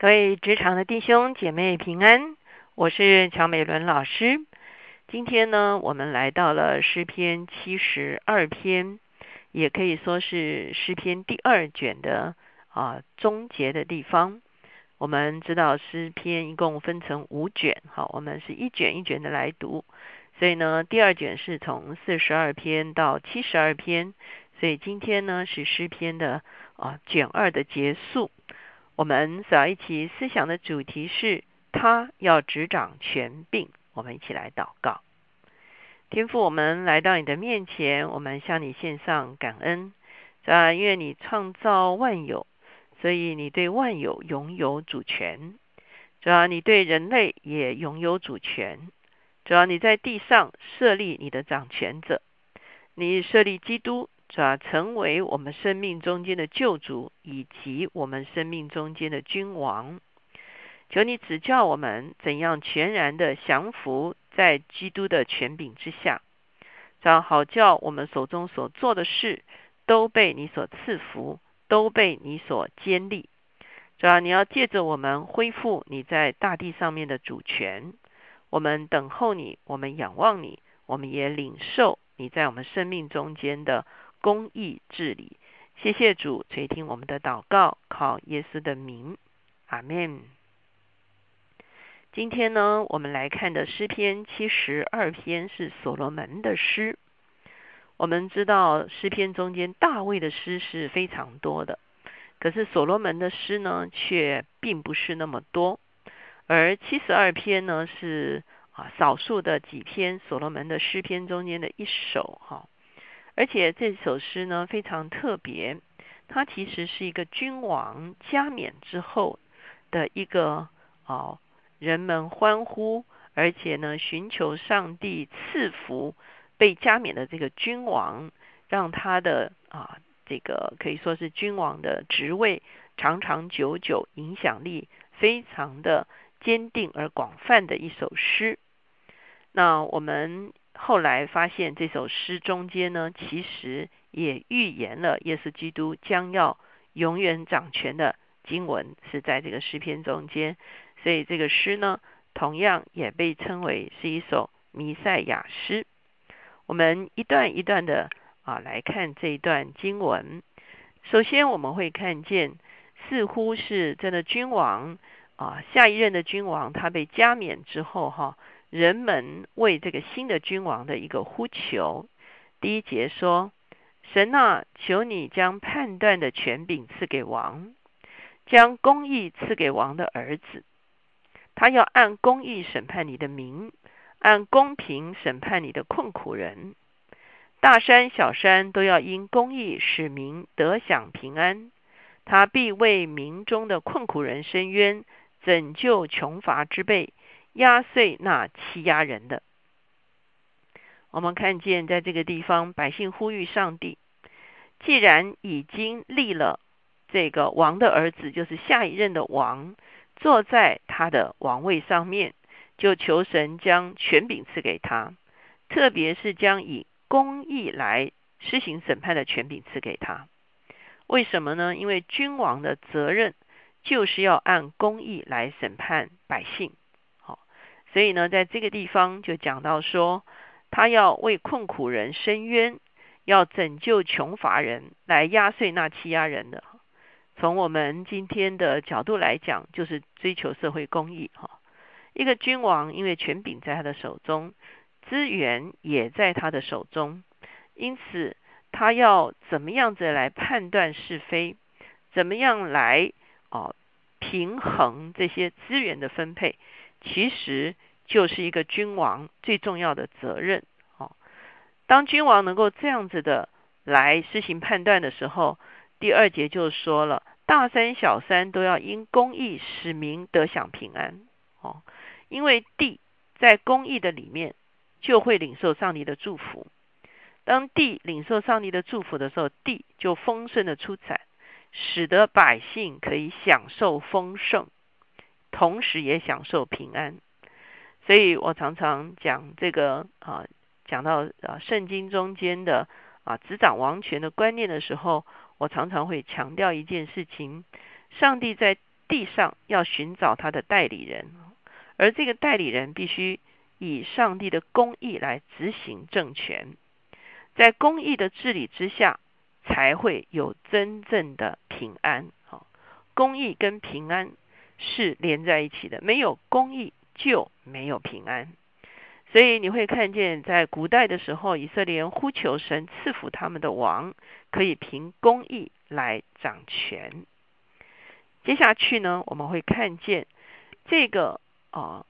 各位职场的弟兄姐妹平安，我是乔美伦老师。今天呢，我们来到了诗篇七十二篇，也可以说是诗篇第二卷的啊终结的地方。我们知道诗篇一共分成五卷，好，我们是一卷一卷的来读。所以呢，第二卷是从四十二篇到七十二篇，所以今天呢是诗篇的啊卷二的结束。我们所要一起思想的主题是，他要执掌权柄。我们一起来祷告，天父，我们来到你的面前，我们向你献上感恩。啊，因为你创造万有，所以你对万有拥有主权。主要你对人类也拥有主权。主要你在地上设立你的掌权者，你设立基督。主要成为我们生命中间的救主，以及我们生命中间的君王。求你指教我们怎样全然的降服在基督的权柄之下，这样好叫我们手中所做的事都被你所赐福，都被你所坚立。主要你要借着我们恢复你在大地上面的主权。我们等候你，我们仰望你，我们也领受你在我们生命中间的。公义治理，谢谢主垂听我们的祷告，靠耶稣的名，阿门。今天呢，我们来看的诗篇七十二篇是所罗门的诗。我们知道诗篇中间大卫的诗是非常多的，可是所罗门的诗呢，却并不是那么多。而七十二篇呢，是啊少数的几篇所罗门的诗篇中间的一首，哈。而且这首诗呢非常特别，它其实是一个君王加冕之后的一个哦，人们欢呼，而且呢寻求上帝赐福被加冕的这个君王，让他的啊这个可以说是君王的职位长长久久，影响力非常的坚定而广泛的一首诗。那我们。后来发现这首诗中间呢，其实也预言了耶稣基督将要永远掌权的经文是在这个诗篇中间，所以这个诗呢，同样也被称为是一首弥赛亚诗。我们一段一段的啊来看这一段经文。首先我们会看见，似乎是真的君王啊，下一任的君王他被加冕之后哈。人们为这个新的君王的一个呼求。第一节说：“神啊，求你将判断的权柄赐给王，将公义赐给王的儿子。他要按公义审判你的民，按公平审判你的困苦人。大山小山都要因公义使民得享平安。他必为民中的困苦人伸冤，拯救穷乏之辈。”压碎那欺压人的。我们看见，在这个地方，百姓呼吁上帝：既然已经立了这个王的儿子，就是下一任的王，坐在他的王位上面，就求神将权柄赐给他，特别是将以公义来施行审判的权柄赐给他。为什么呢？因为君王的责任就是要按公义来审判百姓。所以呢，在这个地方就讲到说，他要为困苦人伸冤，要拯救穷乏人，来压碎那欺压人的。从我们今天的角度来讲，就是追求社会公义哈。一个君王，因为权柄在他的手中，资源也在他的手中，因此他要怎么样子来判断是非，怎么样来哦平衡这些资源的分配。其实就是一个君王最重要的责任。哦，当君王能够这样子的来施行判断的时候，第二节就说了：大三小三都要因公义使民得享平安。哦，因为地在公义的里面，就会领受上帝的祝福。当地领受上帝的祝福的时候，地就丰盛的出产，使得百姓可以享受丰盛。同时也享受平安，所以我常常讲这个啊，讲到啊圣经中间的啊执掌王权的观念的时候，我常常会强调一件事情：上帝在地上要寻找他的代理人，而这个代理人必须以上帝的公义来执行政权，在公义的治理之下，才会有真正的平安。好，公义跟平安是连在一起的，没有公义就没有平安。所以你会看见，在古代的时候，以色列人呼求神赐福他们的王，可以凭公义来掌权。接下去呢，我们会看见这个啊，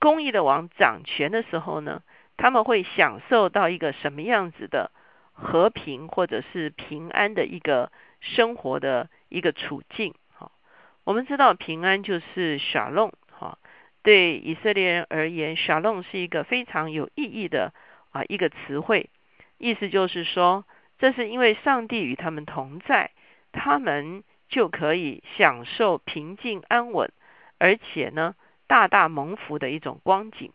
公义的王掌权的时候呢，他们会享受到一个什么样子的和平或者是平安的一个生活的一个处境。我们知道平安就是小弄。对以色列人而言，shalom 是一个非常有意义的啊一个词汇，意思就是说，这是因为上帝与他们同在，他们就可以享受平静安稳，而且呢大大蒙福的一种光景。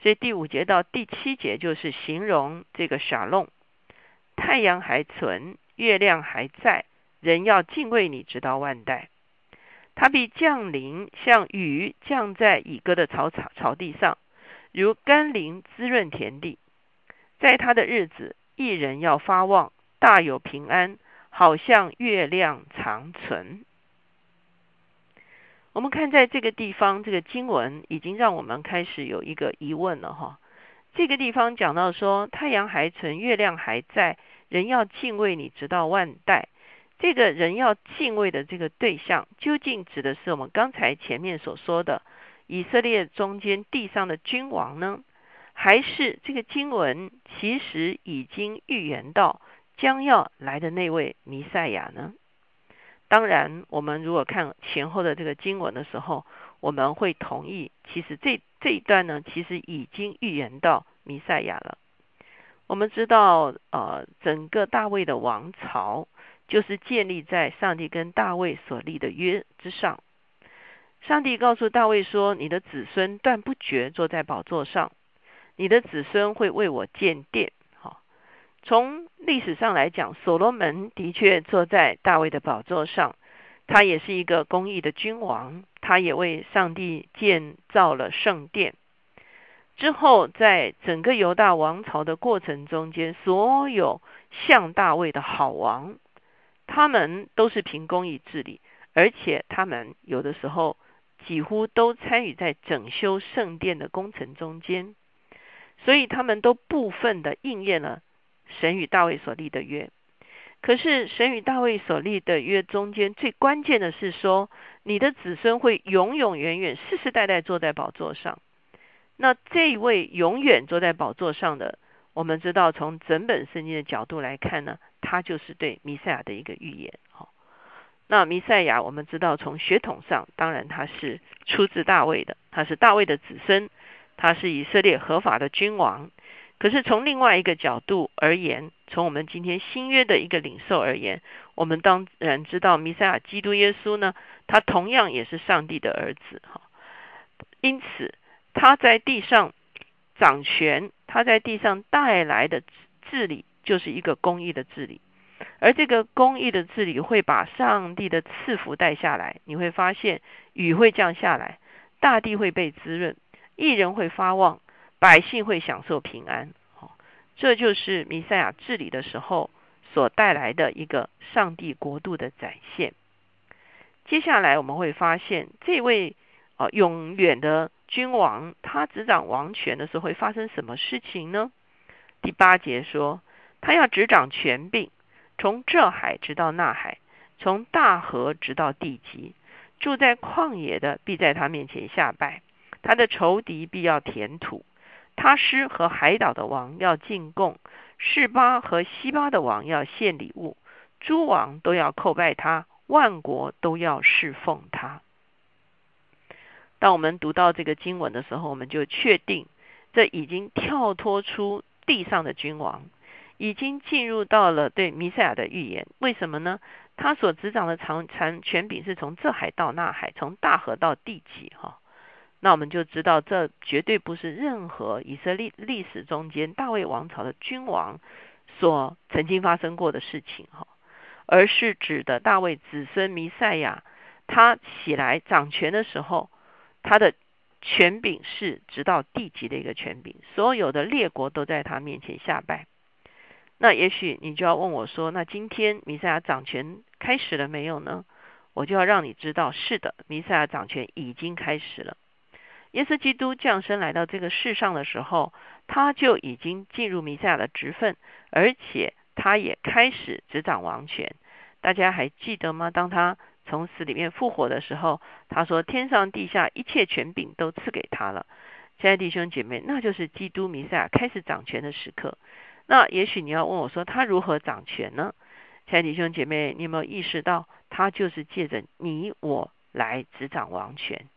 所以第五节到第七节就是形容这个 shalom，太阳还存，月亮还在，人要敬畏你，直到万代。他必降临，像雨降在以哥的草草草地上，如甘霖滋润田地。在他的日子，一人要发旺，大有平安，好像月亮长存。我们看在这个地方，这个经文已经让我们开始有一个疑问了哈。这个地方讲到说，太阳还存，月亮还在，人要敬畏你，直到万代。这个人要敬畏的这个对象，究竟指的是我们刚才前面所说的以色列中间地上的君王呢，还是这个经文其实已经预言到将要来的那位弥赛亚呢？当然，我们如果看前后的这个经文的时候，我们会同意，其实这这一段呢，其实已经预言到弥赛亚了。我们知道，呃，整个大卫的王朝。就是建立在上帝跟大卫所立的约之上。上帝告诉大卫说：“你的子孙断不绝坐在宝座上，你的子孙会为我建殿。”好，从历史上来讲，所罗门的确坐在大卫的宝座上，他也是一个公义的君王，他也为上帝建造了圣殿。之后，在整个犹大王朝的过程中间，所有像大卫的好王。他们都是凭公义治理，而且他们有的时候几乎都参与在整修圣殿的工程中间，所以他们都部分的应验了神与大卫所立的约。可是神与大卫所立的约中间最关键的是说，你的子孙会永永远远、世世代代坐在宝座上。那这位永远坐在宝座上的，我们知道从整本圣经的角度来看呢？他就是对弥赛亚的一个预言，好。那弥赛亚，我们知道从血统上，当然他是出自大卫的，他是大卫的子孙，他是以色列合法的君王。可是从另外一个角度而言，从我们今天新约的一个领受而言，我们当然知道弥赛亚基督耶稣呢，他同样也是上帝的儿子，哈。因此他在地上掌权，他在地上带来的治理。就是一个公义的治理，而这个公义的治理会把上帝的赐福带下来。你会发现雨会降下来，大地会被滋润，艺人会发旺，百姓会享受平安。好，这就是弥赛亚治理的时候所带来的一个上帝国度的展现。接下来我们会发现，这位啊永远的君王，他执掌王权的时候会发生什么事情呢？第八节说。他要执掌权柄，从这海直到那海，从大河直到地极。住在旷野的必在他面前下拜，他的仇敌必要填土。他师和海岛的王要进贡，示巴和西巴的王要献礼物，诸王都要叩拜他，万国都要侍奉他。当我们读到这个经文的时候，我们就确定，这已经跳脱出地上的君王。已经进入到了对弥赛亚的预言，为什么呢？他所执掌的长长权柄是从这海到那海，从大河到地极，哈。那我们就知道，这绝对不是任何以色列历史中间大卫王朝的君王所曾经发生过的事情，哈，而是指的大卫子孙弥赛亚，他起来掌权的时候，他的权柄是直到地级的一个权柄，所有的列国都在他面前下拜。那也许你就要问我说：“那今天弥赛亚掌权开始了没有呢？”我就要让你知道，是的，弥赛亚掌权已经开始了。耶稣基督降生来到这个世上的时候，他就已经进入弥赛亚的职分，而且他也开始执掌王权。大家还记得吗？当他从死里面复活的时候，他说：“天上地下一切权柄都赐给他了。”亲爱弟兄姐妹，那就是基督弥赛亚开始掌权的时刻。那也许你要问我说，他如何掌权呢？亲爱的弟兄姐妹，你有没有意识到，他就是借着你我来执掌王权？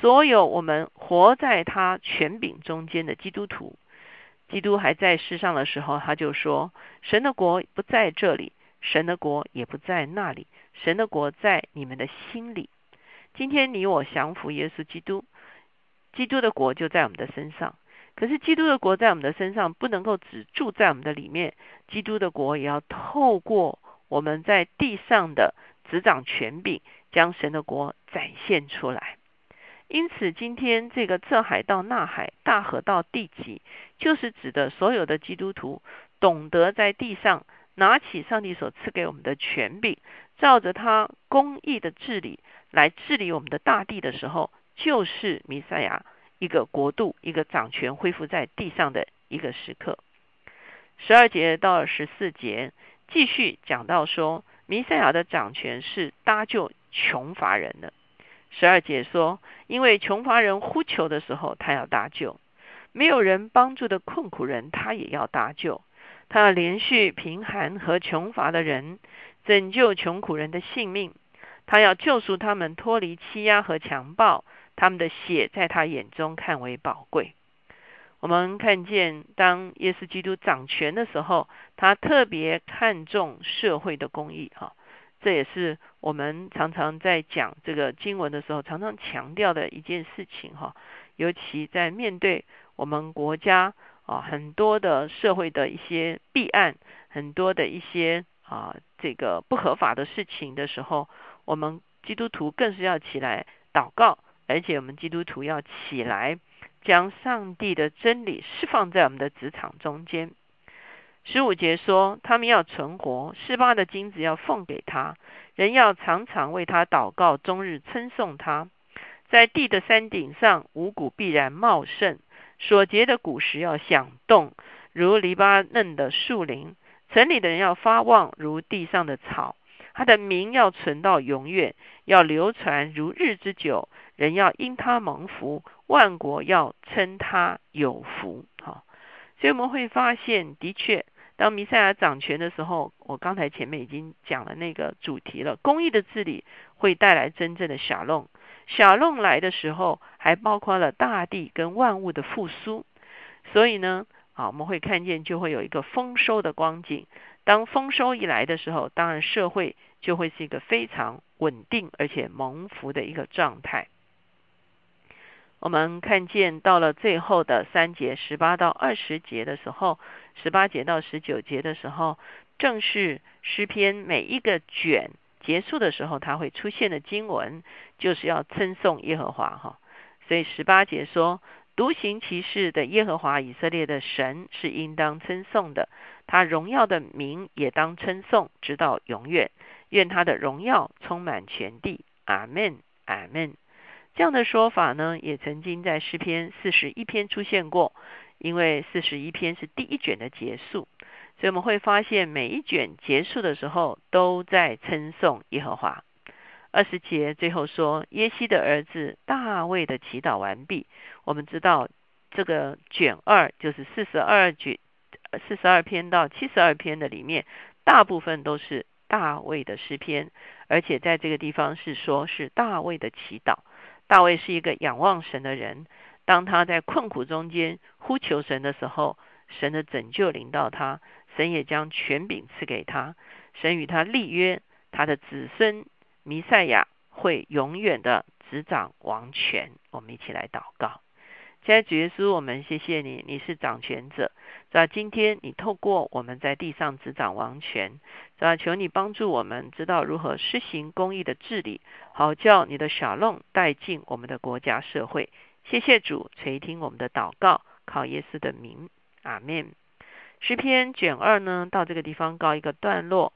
所有我们活在他权柄中间的基督徒，基督还在世上的时候，他就说：神的国不在这里，神的国也不在那里，神的国在你们的心里。今天你我降服耶稣基督，基督的国就在我们的身上。可是基督的国在我们的身上不能够只住在我们的里面，基督的国也要透过我们在地上的执掌权柄，将神的国展现出来。因此，今天这个这海到那海，大河到地极，就是指的所有的基督徒懂得在地上拿起上帝所赐给我们的权柄，照着他公义的治理来治理我们的大地的时候，就是弥赛亚。一个国度，一个掌权恢复在地上的一个时刻。十二节到十四节，继续讲到说，弥赛亚的掌权是搭救穷乏人的。十二节说，因为穷乏人呼求的时候，他要搭救；没有人帮助的困苦人，他也要搭救。他要连续贫寒和穷乏的人，拯救穷苦人的性命。他要救赎他们脱离欺压和强暴。他们的血在他眼中看为宝贵。我们看见，当耶稣基督掌权的时候，他特别看重社会的公义。哈，这也是我们常常在讲这个经文的时候，常常强调的一件事情。哈，尤其在面对我们国家啊很多的社会的一些弊案，很多的一些啊这个不合法的事情的时候，我们基督徒更是要起来祷告。而且我们基督徒要起来，将上帝的真理释放在我们的职场中间。十五节说，他们要存活，十八的金子要奉给他，人要常常为他祷告，终日称颂他。在地的山顶上，五谷必然茂盛，所结的果实要响动，如黎巴嫩的树林。城里的人要发旺，如地上的草。他的名要存到永远，要流传如日之久。人要因他蒙福，万国要称他有福。哈，所以我们会发现，的确，当弥赛亚掌权的时候，我刚才前面已经讲了那个主题了。公益的治理会带来真正的小弄，小弄来的时候，还包括了大地跟万物的复苏。所以呢，啊，我们会看见就会有一个丰收的光景。当丰收一来的时候，当然社会就会是一个非常稳定而且蒙福的一个状态。我们看见到了最后的三节十八到二十节的时候，十八节到十九节的时候，正是诗篇每一个卷结束的时候，它会出现的经文，就是要称颂耶和华哈。所以十八节说，独行其事的耶和华以色列的神是应当称颂的，他荣耀的名也当称颂，直到永远。愿他的荣耀充满全地。阿门，阿门。这样的说法呢，也曾经在诗篇四十一篇出现过。因为四十一篇是第一卷的结束，所以我们会发现每一卷结束的时候都在称颂耶和华。二十节最后说，耶西的儿子大卫的祈祷完毕。我们知道这个卷二就是四十二卷，四十二篇到七十二篇的里面，大部分都是大卫的诗篇，而且在这个地方是说是大卫的祈祷。大卫是一个仰望神的人，当他在困苦中间呼求神的时候，神的拯救临到他，神也将权柄赐给他，神与他立约，他的子孙弥赛亚会永远的执掌王权。我们一起来祷告，现在主耶稣，我们谢谢你，你是掌权者。在今天，你透过我们在地上执掌王权，在求你帮助我们知道如何施行公义的治理，好叫你的小弄带进我们的国家社会。谢谢主垂听我们的祷告，靠耶稣的名，阿门。诗篇卷二呢，到这个地方告一个段落。